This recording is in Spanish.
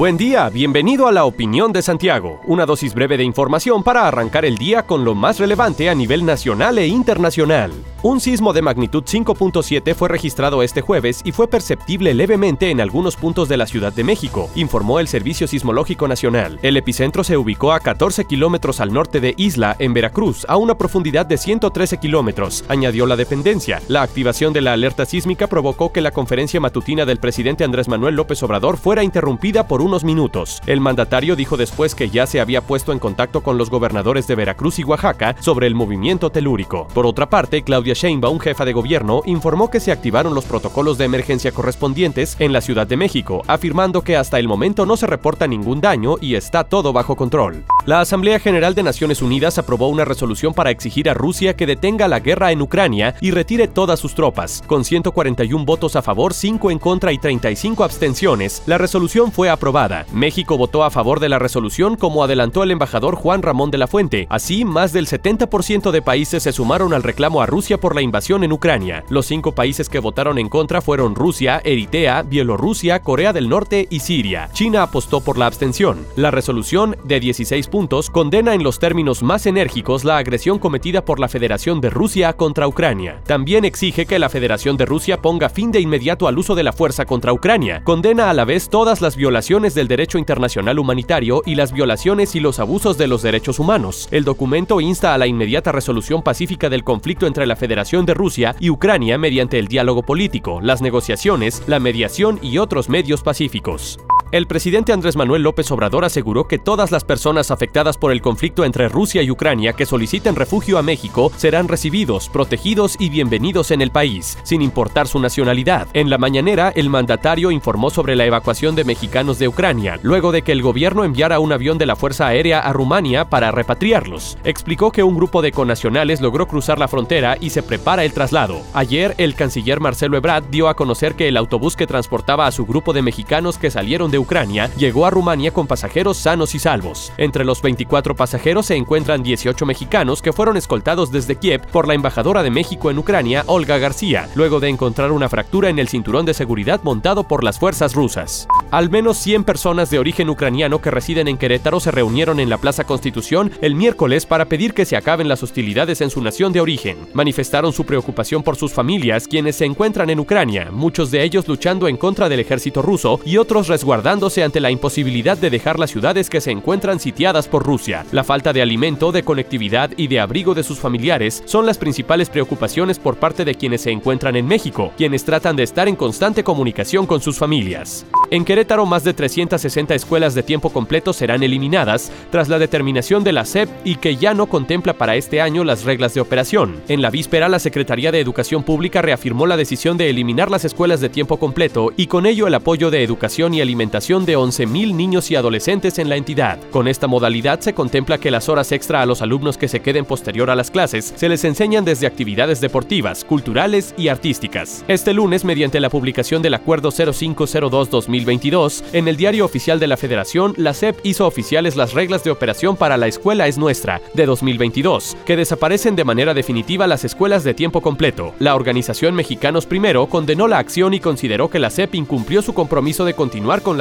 Buen día, bienvenido a la opinión de Santiago, una dosis breve de información para arrancar el día con lo más relevante a nivel nacional e internacional. Un sismo de magnitud 5.7 fue registrado este jueves y fue perceptible levemente en algunos puntos de la Ciudad de México, informó el Servicio Sismológico Nacional. El epicentro se ubicó a 14 kilómetros al norte de Isla, en Veracruz, a una profundidad de 113 kilómetros, añadió la dependencia. La activación de la alerta sísmica provocó que la conferencia matutina del presidente Andrés Manuel López Obrador fuera interrumpida por unos minutos. El mandatario dijo después que ya se había puesto en contacto con los gobernadores de Veracruz y Oaxaca sobre el movimiento telúrico. Por otra parte, Claudia Sheinbaum, jefa de gobierno, informó que se activaron los protocolos de emergencia correspondientes en la Ciudad de México, afirmando que hasta el momento no se reporta ningún daño y está todo bajo control. La Asamblea General de Naciones Unidas aprobó una resolución para exigir a Rusia que detenga la guerra en Ucrania y retire todas sus tropas. Con 141 votos a favor, 5 en contra y 35 abstenciones, la resolución fue aprobada. México votó a favor de la resolución como adelantó el embajador Juan Ramón de la Fuente. Así, más del 70% de países se sumaron al reclamo a Rusia por la invasión en Ucrania. Los cinco países que votaron en contra fueron Rusia, Eritrea, Bielorrusia, Corea del Norte y Siria. China apostó por la abstención. La resolución, de 16 puntos, condena en los términos más enérgicos la agresión cometida por la Federación de Rusia contra Ucrania. También exige que la Federación de Rusia ponga fin de inmediato al uso de la fuerza contra Ucrania. Condena a la vez todas las violaciones del derecho internacional humanitario y las violaciones y los abusos de los derechos humanos. El documento insta a la inmediata resolución pacífica del conflicto entre la Federación de Rusia y Ucrania mediante el diálogo político, las negociaciones, la mediación y otros medios pacíficos. El presidente Andrés Manuel López Obrador aseguró que todas las personas afectadas por el conflicto entre Rusia y Ucrania que soliciten refugio a México serán recibidos, protegidos y bienvenidos en el país, sin importar su nacionalidad. En la mañanera, el mandatario informó sobre la evacuación de mexicanos de Ucrania, luego de que el gobierno enviara un avión de la Fuerza Aérea a Rumania para repatriarlos. Explicó que un grupo de conacionales logró cruzar la frontera y se prepara el traslado. Ayer, el canciller Marcelo Ebrard dio a conocer que el autobús que transportaba a su grupo de mexicanos que salieron de Ucrania llegó a Rumania con pasajeros sanos y salvos. Entre los 24 pasajeros se encuentran 18 mexicanos que fueron escoltados desde Kiev por la embajadora de México en Ucrania, Olga García, luego de encontrar una fractura en el cinturón de seguridad montado por las fuerzas rusas. Al menos 100 personas de origen ucraniano que residen en Querétaro se reunieron en la Plaza Constitución el miércoles para pedir que se acaben las hostilidades en su nación de origen. Manifestaron su preocupación por sus familias, quienes se encuentran en Ucrania, muchos de ellos luchando en contra del ejército ruso y otros resguardando ante la imposibilidad de dejar las ciudades que se encuentran sitiadas por Rusia. La falta de alimento, de conectividad y de abrigo de sus familiares son las principales preocupaciones por parte de quienes se encuentran en México, quienes tratan de estar en constante comunicación con sus familias. En Querétaro, más de 360 escuelas de tiempo completo serán eliminadas tras la determinación de la SEP y que ya no contempla para este año las reglas de operación. En la víspera, la Secretaría de Educación Pública reafirmó la decisión de eliminar las escuelas de tiempo completo y con ello el apoyo de educación y alimentación de 11.000 niños y adolescentes en la entidad. Con esta modalidad se contempla que las horas extra a los alumnos que se queden posterior a las clases se les enseñan desde actividades deportivas, culturales y artísticas. Este lunes, mediante la publicación del Acuerdo 0502-2022, en el Diario Oficial de la Federación, la SEP hizo oficiales las reglas de operación para la Escuela es Nuestra, de 2022, que desaparecen de manera definitiva las escuelas de tiempo completo. La organización Mexicanos Primero condenó la acción y consideró que la SEP incumplió su compromiso de continuar con